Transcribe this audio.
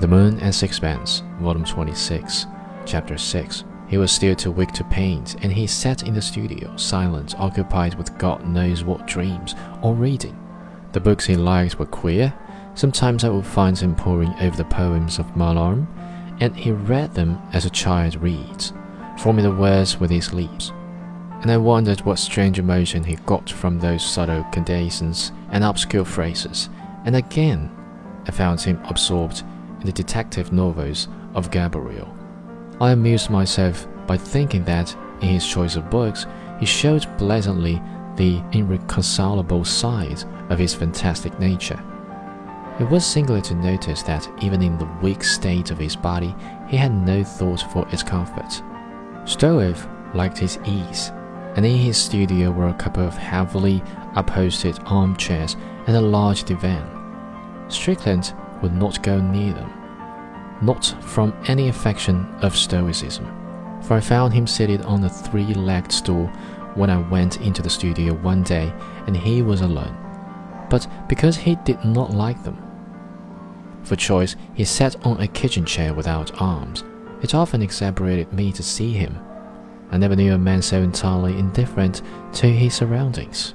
The Moon and Sixpence, Volume 26, Chapter 6. He was still too weak to paint, and he sat in the studio, silent, occupied with God knows what dreams, or reading. The books he liked were queer. Sometimes I would find him poring over the poems of Mallarme, and he read them as a child reads, forming the words with his lips. And I wondered what strange emotion he got from those subtle condensations and obscure phrases. And again, I found him absorbed in the detective novels of Gaboriau. I amused myself by thinking that, in his choice of books, he showed pleasantly the irreconcilable side of his fantastic nature. It was singular to notice that even in the weak state of his body, he had no thought for its comfort. Stroeve liked his ease, and in his studio were a couple of heavily upholstered armchairs and a large divan. Strickland would not go near them, not from any affection of stoicism, for I found him seated on a three legged stool when I went into the studio one day and he was alone, but because he did not like them. For choice, he sat on a kitchen chair without arms. It often exasperated me to see him. I never knew a man so entirely indifferent to his surroundings.